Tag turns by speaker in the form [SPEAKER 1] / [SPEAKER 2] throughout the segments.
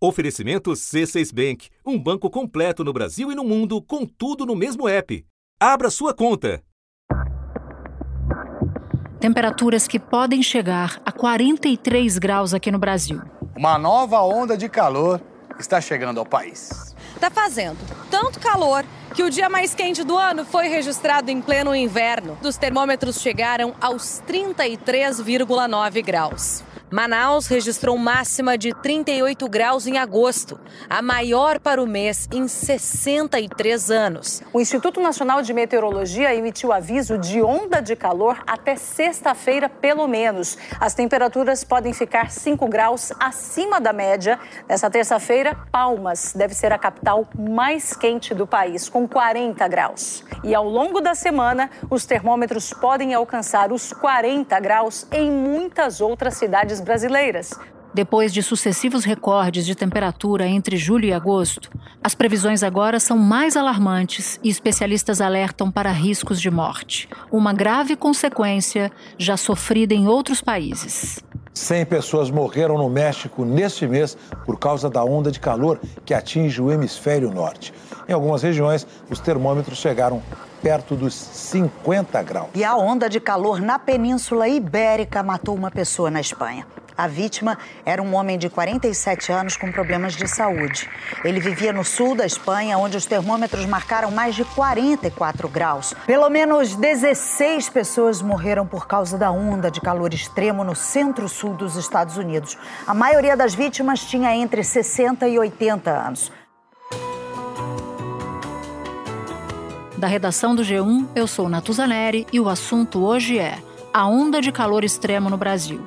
[SPEAKER 1] Oferecimento C6 Bank, um banco completo no Brasil e no mundo, com tudo no mesmo app. Abra sua conta.
[SPEAKER 2] Temperaturas que podem chegar a 43 graus aqui no Brasil.
[SPEAKER 3] Uma nova onda de calor está chegando ao país.
[SPEAKER 4] Está fazendo tanto calor que o dia mais quente do ano foi registrado em pleno inverno. Os termômetros chegaram aos 33,9 graus. Manaus registrou máxima de 38 graus em agosto, a maior para o mês em 63 anos.
[SPEAKER 5] O Instituto Nacional de Meteorologia emitiu aviso de onda de calor até sexta-feira, pelo menos. As temperaturas podem ficar 5 graus acima da média. Nessa terça-feira, Palmas deve ser a capital mais quente do país, com 40 graus. E ao longo da semana, os termômetros podem alcançar os 40 graus em muitas outras cidades brasileiras.
[SPEAKER 2] Depois de sucessivos recordes de temperatura entre julho e agosto, as previsões agora são mais alarmantes e especialistas alertam para riscos de morte, uma grave consequência já sofrida em outros países.
[SPEAKER 6] 100 pessoas morreram no México neste mês por causa da onda de calor que atinge o hemisfério norte. Em algumas regiões, os termômetros chegaram perto dos 50 graus.
[SPEAKER 7] E a onda de calor na Península Ibérica matou uma pessoa na Espanha. A vítima era um homem de 47 anos com problemas de saúde. Ele vivia no sul da Espanha, onde os termômetros marcaram mais de 44 graus. Pelo menos 16 pessoas morreram por causa da onda de calor extremo no centro-sul dos Estados Unidos. A maioria das vítimas tinha entre 60 e 80 anos.
[SPEAKER 2] Da redação do G1, eu sou Natuzaneri e o assunto hoje é a onda de calor extremo no Brasil.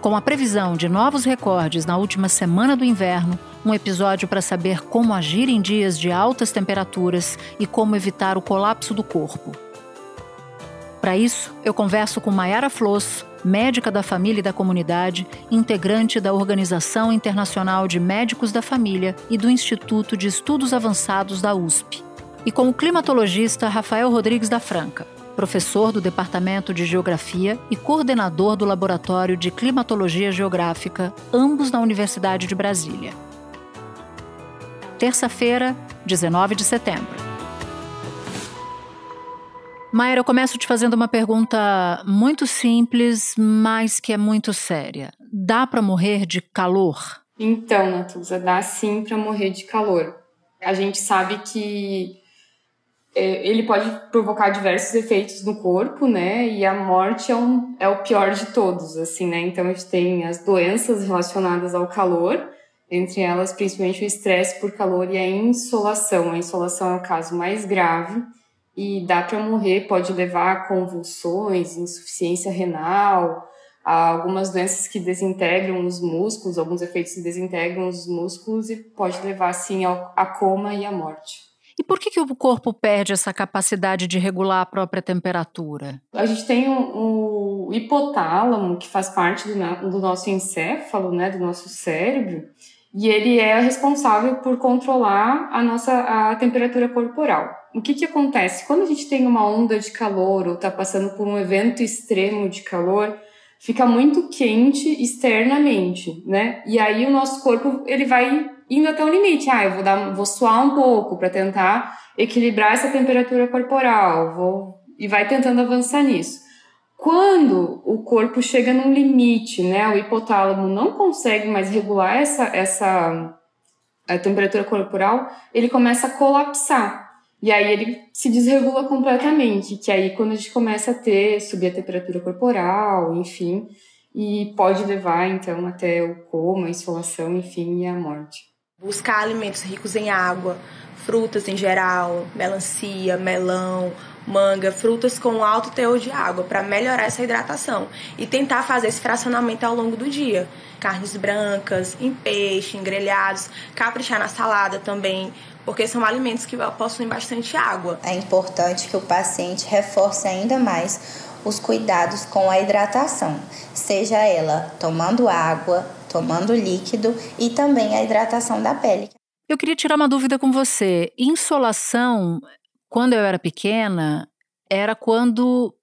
[SPEAKER 2] Com a previsão de novos recordes na última semana do inverno, um episódio para saber como agir em dias de altas temperaturas e como evitar o colapso do corpo. Para isso, eu converso com Mayara Floss, médica da família e da comunidade, integrante da Organização Internacional de Médicos da Família e do Instituto de Estudos Avançados da USP e com o climatologista Rafael Rodrigues da Franca, professor do Departamento de Geografia e coordenador do Laboratório de Climatologia Geográfica, ambos na Universidade de Brasília. Terça-feira, 19 de setembro. Maera, eu começo te fazendo uma pergunta muito simples, mas que é muito séria. Dá para morrer de calor?
[SPEAKER 8] Então, Natuza, dá sim para morrer de calor. A gente sabe que ele pode provocar diversos efeitos no corpo, né? E a morte é, um, é o pior de todos, assim, né? Então a gente tem as doenças relacionadas ao calor, entre elas principalmente o estresse por calor e a insolação. A insolação é o caso mais grave e dá para morrer, pode levar a convulsões, insuficiência renal, a algumas doenças que desintegram os músculos, alguns efeitos que desintegram os músculos e pode levar, assim, a coma e à morte.
[SPEAKER 2] E por que, que o corpo perde essa capacidade de regular a própria temperatura?
[SPEAKER 8] A gente tem o, hipotálamo, que faz parte do, do nosso encéfalo, né, do nosso cérebro, e ele é responsável por controlar a nossa a temperatura corporal. O que, que acontece? Quando a gente tem uma onda de calor ou está passando por um evento extremo de calor, fica muito quente externamente, né? E aí o nosso corpo ele vai indo até o limite. Ah, eu vou dar, vou suar um pouco para tentar equilibrar essa temperatura corporal, vou e vai tentando avançar nisso. Quando o corpo chega num limite, né, o hipotálamo não consegue mais regular essa essa a temperatura corporal, ele começa a colapsar. E aí ele se desregula completamente, que aí quando a gente começa a ter subir a temperatura corporal, enfim, e pode levar então até o coma, a insolação, enfim, e a morte.
[SPEAKER 9] Buscar alimentos ricos em água, frutas em geral, melancia, melão, manga, frutas com alto teor de água para melhorar essa hidratação e tentar fazer esse fracionamento ao longo do dia. Carnes brancas, em peixe, em grelhados, caprichar na salada também, porque são alimentos que possuem bastante água.
[SPEAKER 10] É importante que o paciente reforce ainda mais os cuidados com a hidratação, seja ela tomando água, tomando líquido e também a hidratação da pele.
[SPEAKER 2] Eu queria tirar uma dúvida com você. Insolação, quando eu era pequena, era quando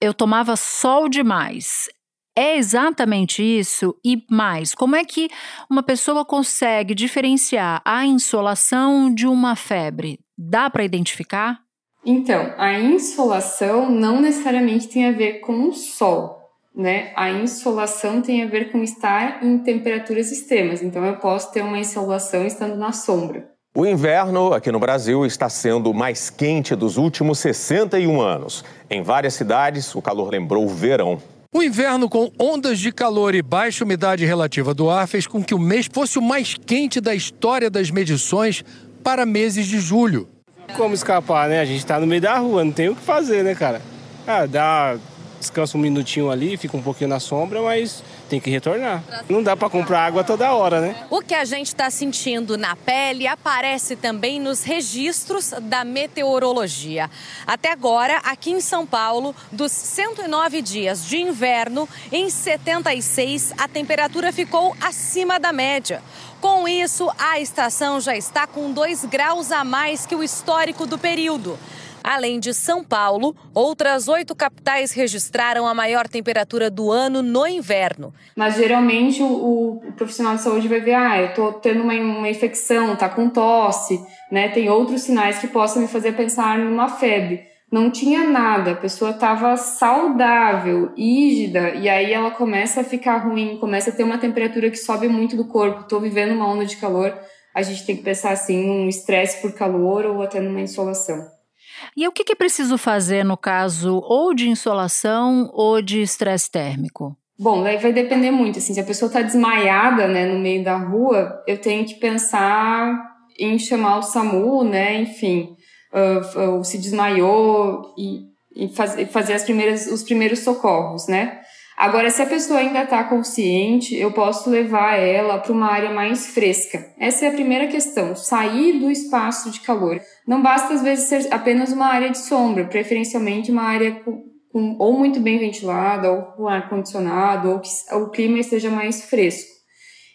[SPEAKER 2] eu tomava sol demais. É exatamente isso e mais. Como é que uma pessoa consegue diferenciar a insolação de uma febre? Dá para identificar?
[SPEAKER 8] Então, a insolação não necessariamente tem a ver com o sol, né? A insolação tem a ver com estar em temperaturas extremas. Então, eu posso ter uma insolação estando na sombra.
[SPEAKER 11] O inverno aqui no Brasil está sendo o mais quente dos últimos 61 anos. Em várias cidades, o calor lembrou o verão.
[SPEAKER 12] O inverno com ondas de calor e baixa umidade relativa do ar fez com que o mês fosse o mais quente da história das medições para meses de julho.
[SPEAKER 13] Como escapar, né? A gente tá no meio da rua, não tem o que fazer, né, cara? Ah, dá, descansa um minutinho ali, fica um pouquinho na sombra, mas tem que retornar. Não dá para comprar água toda hora, né?
[SPEAKER 4] O que a gente está sentindo na pele aparece também nos registros da meteorologia. Até agora, aqui em São Paulo, dos 109 dias de inverno, em 76 a temperatura ficou acima da média. Com isso, a estação já está com 2 graus a mais que o histórico do período. Além de São Paulo, outras oito capitais registraram a maior temperatura do ano no inverno.
[SPEAKER 8] Mas geralmente o, o profissional de saúde vai ver, ah, eu tô tendo uma, uma infecção, tá com tosse, né? Tem outros sinais que possam me fazer pensar numa febre não tinha nada, a pessoa estava saudável, ígida, e aí ela começa a ficar ruim, começa a ter uma temperatura que sobe muito do corpo. Estou vivendo uma onda de calor, a gente tem que pensar assim num estresse por calor ou até numa insolação.
[SPEAKER 2] E o que é preciso fazer no caso ou de insolação ou de estresse térmico?
[SPEAKER 8] Bom, daí vai depender muito. Assim, se a pessoa está desmaiada né, no meio da rua, eu tenho que pensar em chamar o SAMU, né? Enfim, uh, uh, se desmaiou e, e faz, fazer as primeiras, os primeiros socorros, né? Agora, se a pessoa ainda está consciente, eu posso levar ela para uma área mais fresca. Essa é a primeira questão, sair do espaço de calor. Não basta, às vezes, ser apenas uma área de sombra, preferencialmente uma área com, com ou muito bem ventilada, ou com ar-condicionado, ou que o clima esteja mais fresco.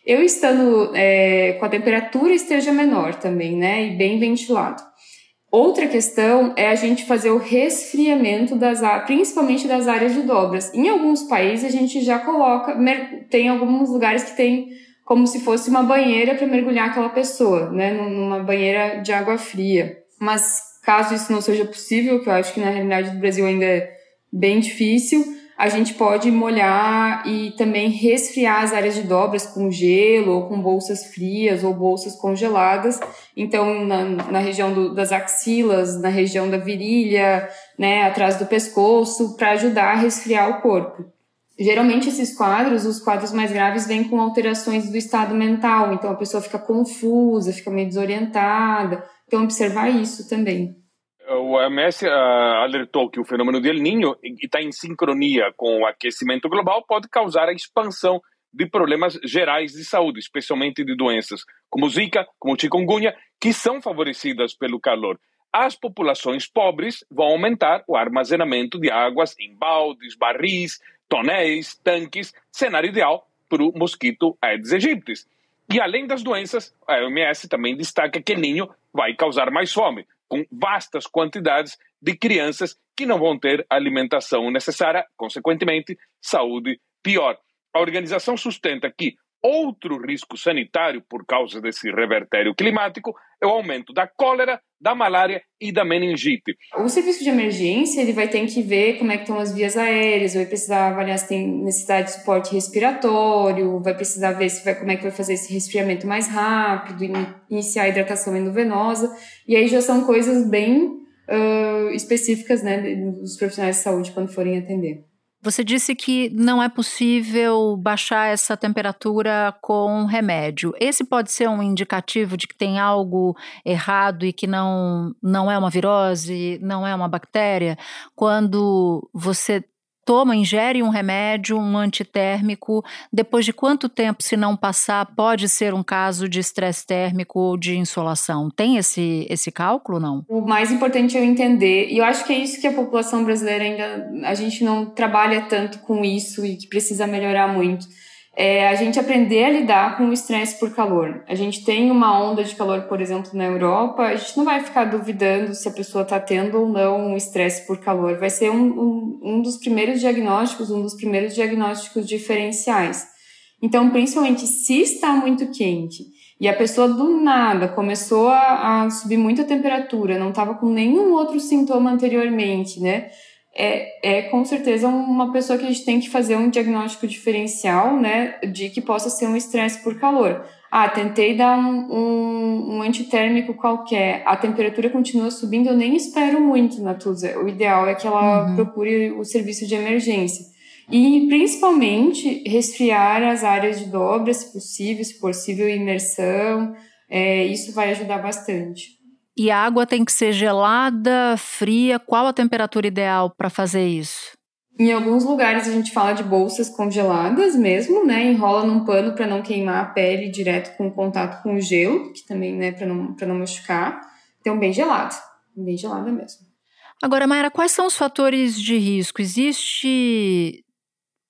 [SPEAKER 8] Eu estando é, com a temperatura esteja menor também, né, e bem ventilado. Outra questão é a gente fazer o resfriamento das principalmente das áreas de dobras. Em alguns países a gente já coloca, tem alguns lugares que tem como se fosse uma banheira para mergulhar aquela pessoa, né, numa banheira de água fria. Mas caso isso não seja possível, que eu acho que na realidade do Brasil ainda é bem difícil, a gente pode molhar e também resfriar as áreas de dobras com gelo ou com bolsas frias ou bolsas congeladas. Então, na, na região do, das axilas, na região da virilha, né, atrás do pescoço, para ajudar a resfriar o corpo. Geralmente esses quadros, os quadros mais graves, vêm com alterações do estado mental, então a pessoa fica confusa, fica meio desorientada. Então, observar isso também
[SPEAKER 14] o OMS ah, alertou que o fenômeno del Niño está em sincronia com o aquecimento global pode causar a expansão de problemas gerais de saúde, especialmente de doenças como Zika, como chikungunya, que são favorecidas pelo calor. As populações pobres vão aumentar o armazenamento de águas em baldes, barris, tonéis, tanques, cenário ideal para o mosquito Aedes aegypti. E além das doenças, a OMS também destaca que o Ninho vai causar mais fome, com vastas quantidades de crianças que não vão ter alimentação necessária, consequentemente, saúde pior. A organização sustenta que outro risco sanitário por causa desse revertério climático é o aumento da cólera, da malária e da meningite.
[SPEAKER 8] O serviço de emergência ele vai ter que ver como é que estão as vias aéreas, vai precisar avaliar se tem necessidade de suporte respiratório, vai precisar ver se vai, como é que vai fazer esse resfriamento mais rápido, iniciar a hidratação endovenosa, e aí já são coisas bem uh, específicas né, dos profissionais de saúde quando forem atender.
[SPEAKER 2] Você disse que não é possível baixar essa temperatura com remédio. Esse pode ser um indicativo de que tem algo errado e que não, não é uma virose, não é uma bactéria? Quando você toma, ingere um remédio, um antitérmico, depois de quanto tempo, se não passar, pode ser um caso de estresse térmico ou de insolação? Tem esse, esse cálculo, não?
[SPEAKER 8] O mais importante é eu entender, e eu acho que é isso que a população brasileira ainda, a gente não trabalha tanto com isso e que precisa melhorar muito. É a gente aprender a lidar com o estresse por calor. A gente tem uma onda de calor, por exemplo, na Europa, a gente não vai ficar duvidando se a pessoa está tendo ou não um estresse por calor. Vai ser um, um, um dos primeiros diagnósticos, um dos primeiros diagnósticos diferenciais. Então, principalmente se está muito quente e a pessoa do nada começou a, subir muito a temperatura, não estava com nenhum outro sintoma anteriormente, né? É, é com certeza uma pessoa que a gente tem que fazer um diagnóstico diferencial, né, de que possa ser um estresse por calor. Ah, tentei dar um, um, um, antitérmico qualquer, a temperatura continua subindo, eu nem espero muito, Natuza. O ideal é que ela uhum. procure o serviço de emergência. E, principalmente, resfriar as áreas de dobra, se possível, se possível, imersão, é, isso vai ajudar bastante.
[SPEAKER 2] E a água tem que ser gelada, fria? Qual a temperatura ideal para fazer isso?
[SPEAKER 8] Em alguns lugares a gente fala de bolsas congeladas mesmo, né? Enrola num pano para não queimar a pele direto com contato com o gelo, que também, né, para não, não machucar. Então, bem gelado, bem gelada mesmo.
[SPEAKER 2] Agora, Mayra, quais são os fatores de risco? Existe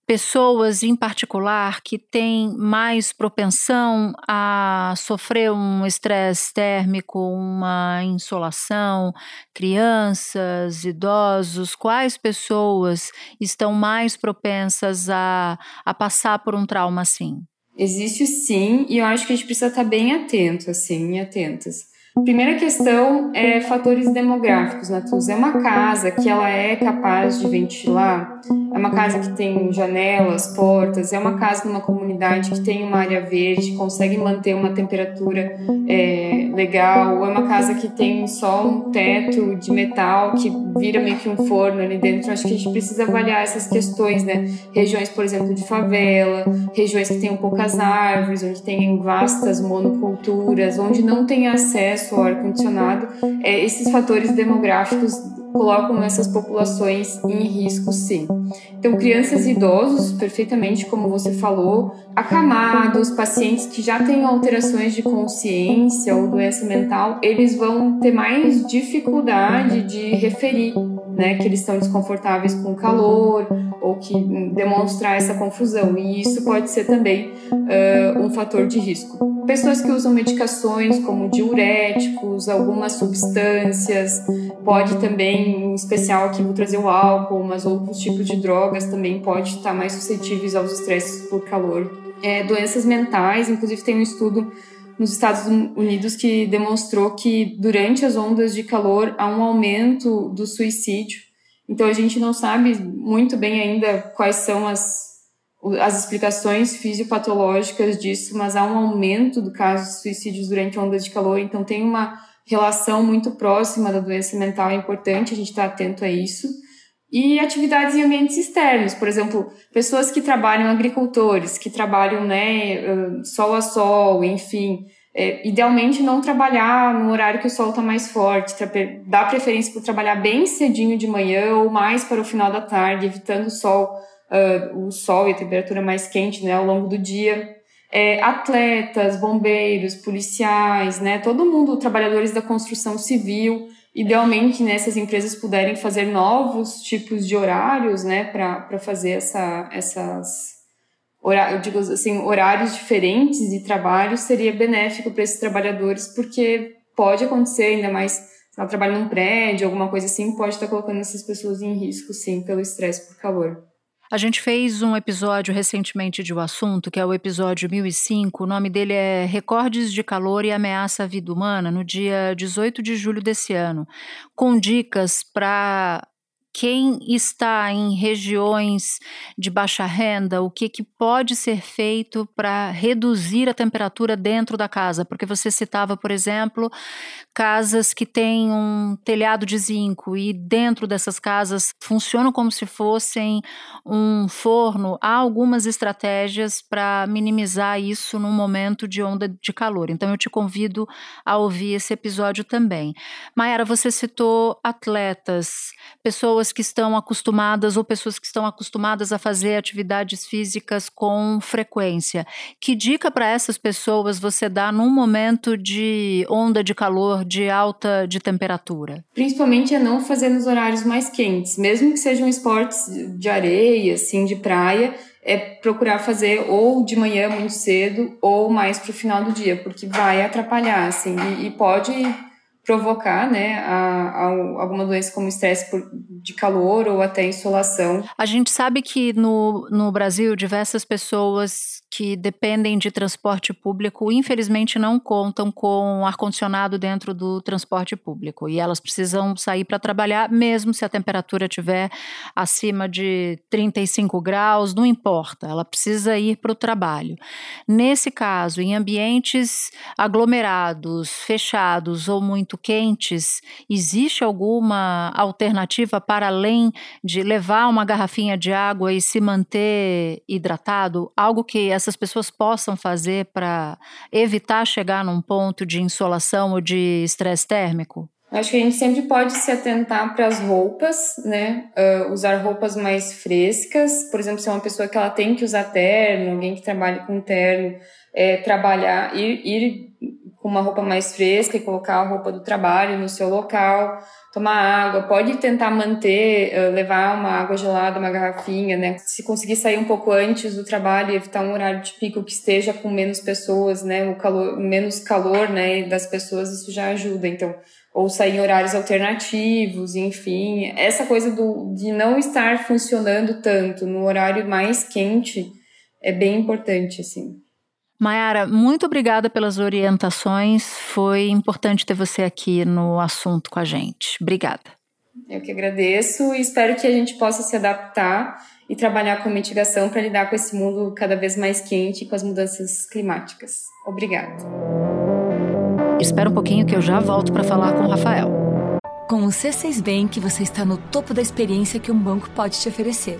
[SPEAKER 2] pessoas em particular que têm mais propensão a sofrer um estresse térmico, uma insolação, crianças, idosos, quais pessoas estão mais propensas a, a passar por um trauma assim?
[SPEAKER 8] Existe sim, e eu acho que a gente precisa estar bem atento, assim, atentas. Primeira questão é fatores demográficos, Natuz. É uma casa que ela é capaz de ventilar, é uma casa que tem janelas, portas, é uma casa numa comunidade que tem uma área verde, consegue manter uma temperatura é, legal, é uma casa que tem só um teto de metal que vira meio que um forno ali dentro. Acho que a gente precisa avaliar essas questões, né? Regiões, por exemplo, de favela, regiões que tenham poucas árvores, onde tem vastas monoculturas, onde não tem acesso acesso ao ar-condicionado, é, esses fatores demográficos colocam essas populações em risco, sim. Então, crianças e idosos, perfeitamente como você falou, acamados, pacientes que já têm alterações de consciência ou doença mental, eles vão ter mais dificuldade de referir né, que eles estão desconfortáveis com o calor ou que demonstrar essa confusão. E isso pode ser também uh, um fator de risco. Pessoas que usam medicações como diuréticos, algumas substâncias, pode também, em especial aqui vou trazer o álcool, mas outros tipos de drogas também pode estar mais suscetíveis aos estresses por calor. É, doenças mentais, inclusive tem um estudo nos Estados Unidos que demonstrou que durante as ondas de calor há um aumento do suicídio. Então a gente não sabe muito bem ainda quais são as, as explicações fisiopatológicas disso, mas há um aumento do caso de suicídios durante ondas de calor. Então tem uma relação muito próxima da doença mental, é importante a gente estar atento a isso. E atividades em ambientes externos, por exemplo, pessoas que trabalham, agricultores, que trabalham né, sol a sol, enfim. É, idealmente não trabalhar no horário que o sol está mais forte, dar preferência para trabalhar bem cedinho de manhã ou mais para o final da tarde, evitando o sol, uh, o sol e a temperatura mais quente né, ao longo do dia. É, atletas, bombeiros, policiais, né, todo mundo, trabalhadores da construção civil, idealmente né, essas empresas puderem fazer novos tipos de horários né, para fazer essa, essas eu digo assim, horários diferentes de trabalho seria benéfico para esses trabalhadores, porque pode acontecer, ainda mais se ela trabalha num prédio, alguma coisa assim, pode estar colocando essas pessoas em risco, sim, pelo estresse por calor.
[SPEAKER 2] A gente fez um episódio recentemente de O Assunto, que é o episódio 1005. O nome dele é Recordes de Calor e Ameaça à Vida Humana, no dia 18 de julho desse ano, com dicas para quem está em regiões de baixa renda, o que, que pode ser feito para reduzir a temperatura dentro da casa? Porque você citava, por exemplo, casas que têm um telhado de zinco e dentro dessas casas funcionam como se fossem um forno. Há algumas estratégias para minimizar isso num momento de onda de calor. Então eu te convido a ouvir esse episódio também. Mayara, você citou atletas, pessoas pessoas que estão acostumadas ou pessoas que estão acostumadas a fazer atividades físicas com frequência. Que dica para essas pessoas você dá num momento de onda de calor, de alta de temperatura?
[SPEAKER 8] Principalmente é não fazer nos horários mais quentes, mesmo que sejam esportes de areia, assim, de praia, é procurar fazer ou de manhã muito cedo ou mais para o final do dia, porque vai atrapalhar, assim, e, e pode provocar, né, a, a, alguma doença como estresse de calor ou até insolação.
[SPEAKER 2] A gente sabe que no, no Brasil diversas pessoas que dependem de transporte público, infelizmente não contam com ar-condicionado dentro do transporte público e elas precisam sair para trabalhar, mesmo se a temperatura estiver acima de 35 graus, não importa, ela precisa ir para o trabalho. Nesse caso, em ambientes aglomerados, fechados ou muito quentes, existe alguma alternativa para além de levar uma garrafinha de água e se manter hidratado? Algo que essas pessoas possam fazer para evitar chegar num ponto de insolação ou de estresse térmico?
[SPEAKER 8] Acho que a gente sempre pode se atentar para as roupas, né? Uh, usar roupas mais frescas. Por exemplo, se é uma pessoa que ela tem que usar terno, alguém que trabalha com terno, é, trabalhar, ir, ir com uma roupa mais fresca e colocar a roupa do trabalho no seu local tomar água, pode tentar manter, uh, levar uma água gelada, uma garrafinha, né? Se conseguir sair um pouco antes do trabalho evitar um horário de pico que esteja com menos pessoas, né? O calor, menos calor, né? Das pessoas, isso já ajuda. Então, ou sair em horários alternativos, enfim. Essa coisa do, de não estar funcionando tanto no horário mais quente é bem importante, assim.
[SPEAKER 2] Mayara, muito obrigada pelas orientações. Foi importante ter você aqui no assunto com a gente. Obrigada.
[SPEAKER 8] Eu que agradeço e espero que a gente possa se adaptar e trabalhar com mitigação para lidar com esse mundo cada vez mais quente e com as mudanças climáticas. Obrigada.
[SPEAKER 2] Espera um pouquinho que eu já volto para falar com o Rafael.
[SPEAKER 15] Com o C6 Bank, você está no topo da experiência que um banco pode te oferecer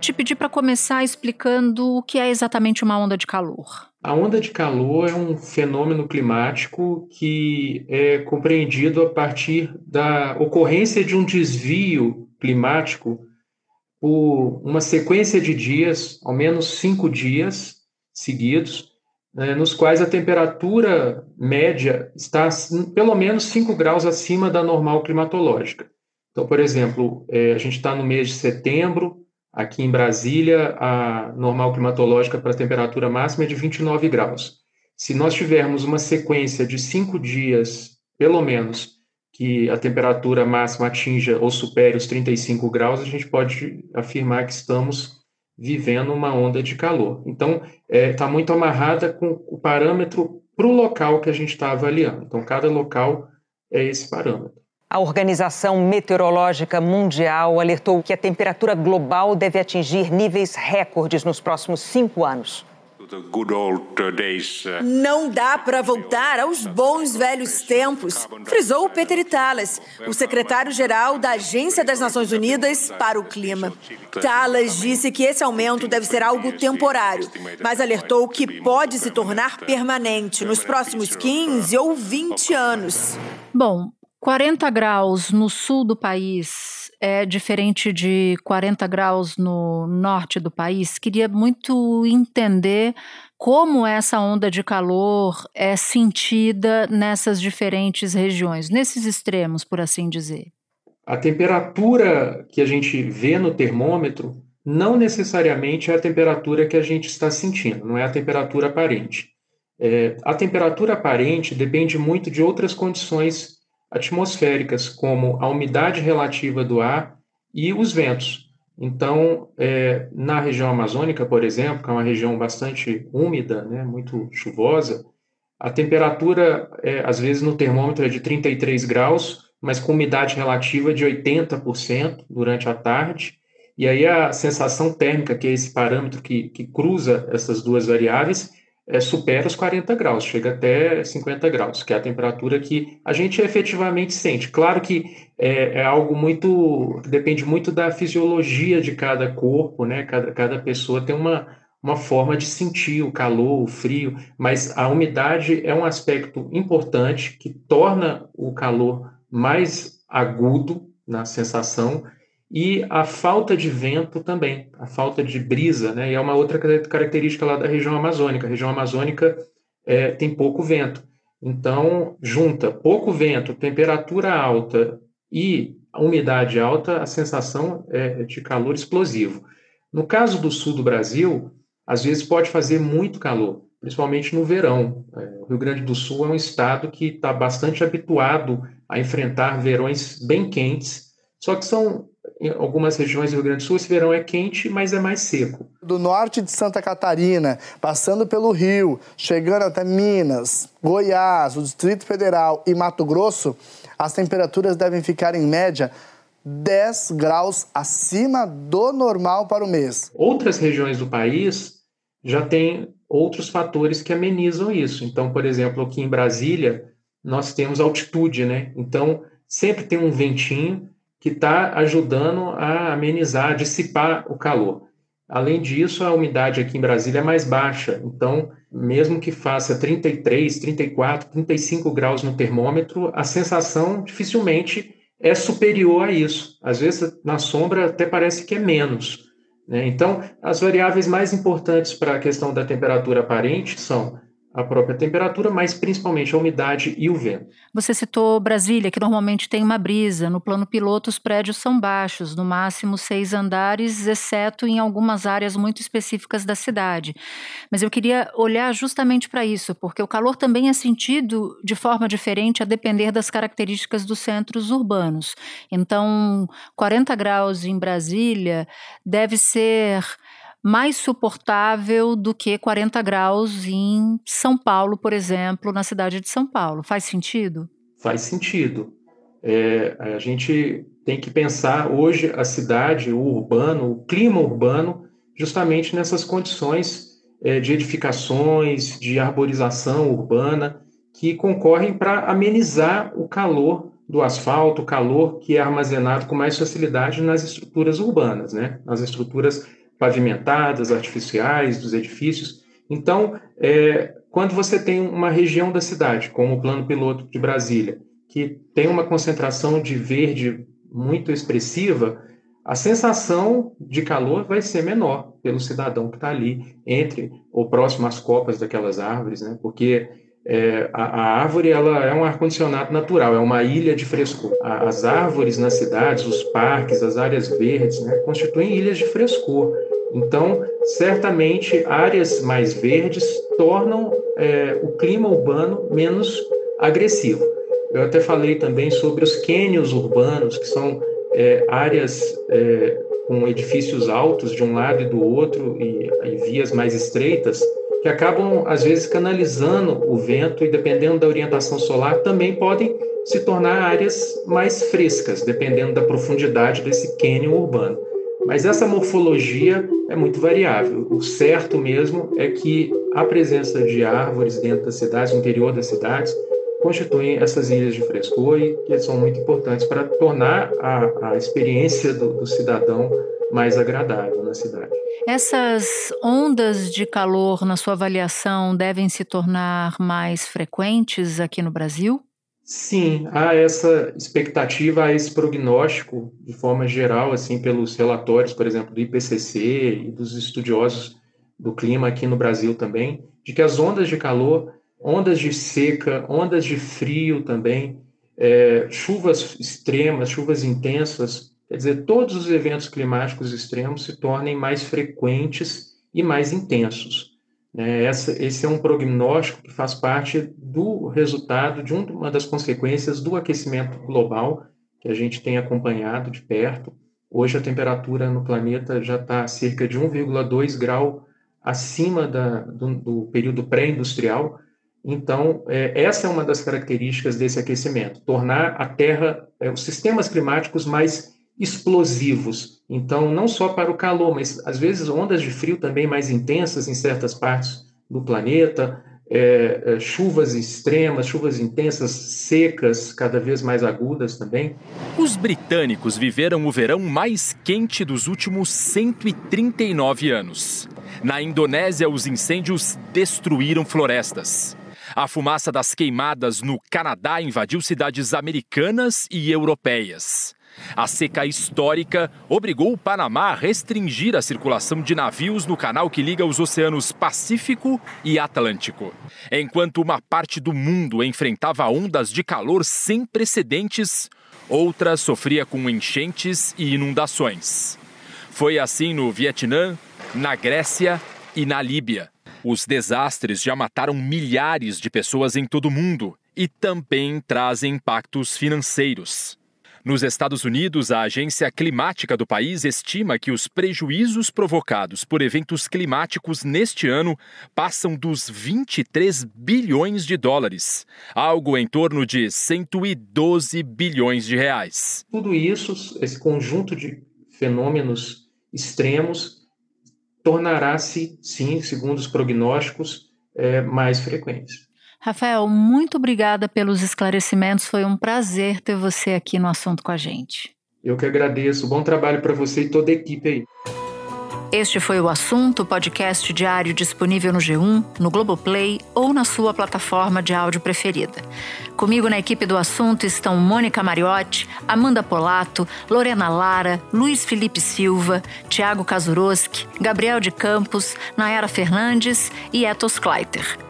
[SPEAKER 2] te pedir para começar explicando o que é exatamente uma onda de calor.
[SPEAKER 16] A onda de calor é um fenômeno climático que é compreendido a partir da ocorrência de um desvio climático por uma sequência de dias, ao menos cinco dias seguidos, né, nos quais a temperatura média está pelo menos 5 graus acima da normal climatológica. Então, por exemplo, é, a gente está no mês de setembro, Aqui em Brasília, a normal climatológica para a temperatura máxima é de 29 graus. Se nós tivermos uma sequência de cinco dias, pelo menos, que a temperatura máxima atinja ou supere os 35 graus, a gente pode afirmar que estamos vivendo uma onda de calor. Então, está é, tá muito amarrada com o parâmetro para o local que a gente está avaliando. Então, cada local é esse parâmetro.
[SPEAKER 17] A Organização Meteorológica Mundial alertou que a temperatura global deve atingir níveis recordes nos próximos cinco anos.
[SPEAKER 18] Não dá para voltar aos bons velhos tempos, frisou Peter Italas, o secretário-geral da Agência das Nações Unidas para o Clima. Talas disse que esse aumento deve ser algo temporário, mas alertou que pode se tornar permanente nos próximos 15 ou 20 anos.
[SPEAKER 2] Bom, 40 graus no sul do país é diferente de 40 graus no norte do país. Queria muito entender como essa onda de calor é sentida nessas diferentes regiões, nesses extremos, por assim dizer.
[SPEAKER 16] A temperatura que a gente vê no termômetro não necessariamente é a temperatura que a gente está sentindo, não é a temperatura aparente. É, a temperatura aparente depende muito de outras condições atmosféricas, como a umidade relativa do ar e os ventos. Então, é, na região amazônica, por exemplo, que é uma região bastante úmida, né, muito chuvosa, a temperatura, é, às vezes, no termômetro é de 33 graus, mas com umidade relativa de 80% durante a tarde. E aí a sensação térmica, que é esse parâmetro que, que cruza essas duas variáveis, é, supera os 40 graus, chega até 50 graus, que é a temperatura que a gente efetivamente sente. Claro que é, é algo muito. depende muito da fisiologia de cada corpo, né? Cada, cada pessoa tem uma, uma forma de sentir o calor, o frio, mas a umidade é um aspecto importante que torna o calor mais agudo na sensação e a falta de vento também, a falta de brisa, né? E é uma outra característica lá da região amazônica. A região amazônica é, tem pouco vento. Então, junta pouco vento, temperatura alta e umidade alta, a sensação é de calor explosivo. No caso do sul do Brasil, às vezes pode fazer muito calor, principalmente no verão. É, o Rio Grande do Sul é um estado que está bastante habituado a enfrentar verões bem quentes, só que são em algumas regiões do Rio Grande do Sul, esse verão é quente, mas é mais seco.
[SPEAKER 19] Do norte de Santa Catarina, passando pelo Rio, chegando até Minas, Goiás, o Distrito Federal e Mato Grosso, as temperaturas devem ficar em média 10 graus acima do normal para o mês.
[SPEAKER 16] Outras regiões do país já têm outros fatores que amenizam isso. Então, por exemplo, aqui em Brasília, nós temos altitude, né? Então, sempre tem um ventinho que está ajudando a amenizar, a dissipar o calor. Além disso, a umidade aqui em Brasília é mais baixa, então, mesmo que faça 33, 34, 35 graus no termômetro, a sensação dificilmente é superior a isso. Às vezes, na sombra, até parece que é menos. Né? Então, as variáveis mais importantes para a questão da temperatura aparente são a própria temperatura, mas principalmente a umidade e o vento.
[SPEAKER 2] Você citou Brasília, que normalmente tem uma brisa. No plano piloto, os prédios são baixos, no máximo seis andares, exceto em algumas áreas muito específicas da cidade. Mas eu queria olhar justamente para isso, porque o calor também é sentido de forma diferente a depender das características dos centros urbanos. Então, 40 graus em Brasília deve ser mais suportável do que 40 graus em São Paulo, por exemplo, na cidade de São Paulo. Faz sentido?
[SPEAKER 16] Faz sentido. É, a gente tem que pensar hoje a cidade, o urbano, o clima urbano, justamente nessas condições é, de edificações, de arborização urbana, que concorrem para amenizar o calor do asfalto, o calor que é armazenado com mais facilidade nas estruturas urbanas, né? nas estruturas pavimentadas, artificiais, dos edifícios. Então, é, quando você tem uma região da cidade, como o plano piloto de Brasília, que tem uma concentração de verde muito expressiva, a sensação de calor vai ser menor pelo cidadão que está ali entre ou próximo às copas daquelas árvores, né? Porque é, a, a, árvore ela é um ar-condicionado natural, é uma ilha de frescor. A, as árvores nas cidades, os parques, as áreas verdes, né, constituem ilhas de frescor. Então, certamente, áreas mais verdes tornam é, o clima urbano menos agressivo. Eu até falei também sobre os cânions urbanos, que são é, áreas é, com edifícios altos de um lado e do outro e, e vias mais estreitas, que acabam, às vezes, canalizando o vento e, dependendo da orientação solar, também podem se tornar áreas mais frescas, dependendo da profundidade desse cânion urbano. Mas essa morfologia é muito variável. O certo mesmo é que a presença de árvores dentro das cidades, no interior das cidades, constituem essas ilhas de frescor e que são muito importantes para tornar a, a experiência do, do cidadão mais agradável na cidade.
[SPEAKER 2] Essas ondas de calor, na sua avaliação, devem se tornar mais frequentes aqui no Brasil?
[SPEAKER 16] Sim, há essa expectativa, há esse prognóstico, de forma geral, assim, pelos relatórios, por exemplo, do IPCC e dos estudiosos do clima aqui no Brasil também, de que as ondas de calor, ondas de seca, ondas de frio também, é, chuvas extremas, chuvas intensas, quer dizer, todos os eventos climáticos extremos se tornem mais frequentes e mais intensos. É, essa, esse é um prognóstico que faz parte do resultado de uma das consequências do aquecimento global que a gente tem acompanhado de perto. Hoje a temperatura no planeta já está cerca de 1,2 grau acima da, do, do período pré-industrial. Então, é, essa é uma das características desse aquecimento, tornar a Terra, é, os sistemas climáticos mais explosivos. Então, não só para o calor, mas às vezes ondas de frio também mais intensas em certas partes do planeta, é, é, chuvas extremas, chuvas intensas, secas, cada vez mais agudas também.
[SPEAKER 20] Os britânicos viveram o verão mais quente dos últimos 139 anos. Na Indonésia, os incêndios destruíram florestas. A fumaça das queimadas no Canadá invadiu cidades americanas e europeias. A seca histórica obrigou o Panamá a restringir a circulação de navios no canal que liga os oceanos Pacífico e Atlântico. Enquanto uma parte do mundo enfrentava ondas de calor sem precedentes, outra sofria com enchentes e inundações. Foi assim no Vietnã, na Grécia e na Líbia. Os desastres já mataram milhares de pessoas em todo o mundo e também trazem impactos financeiros. Nos Estados Unidos, a agência climática do país estima que os prejuízos provocados por eventos climáticos neste ano passam dos 23 bilhões de dólares, algo em torno de 112 bilhões de reais.
[SPEAKER 16] Tudo isso, esse conjunto de fenômenos extremos, tornará-se, sim, segundo os prognósticos, é, mais frequentes.
[SPEAKER 2] Rafael, muito obrigada pelos esclarecimentos. Foi um prazer ter você aqui no assunto com a gente.
[SPEAKER 16] Eu que agradeço. Bom trabalho para você e toda a equipe aí.
[SPEAKER 2] Este foi o assunto, podcast diário disponível no G1, no Globoplay ou na sua plataforma de áudio preferida. Comigo na equipe do assunto estão Mônica Mariotti, Amanda Polato, Lorena Lara, Luiz Felipe Silva, Tiago Kazuroski, Gabriel de Campos, Nayara Fernandes e Etos Kleiter.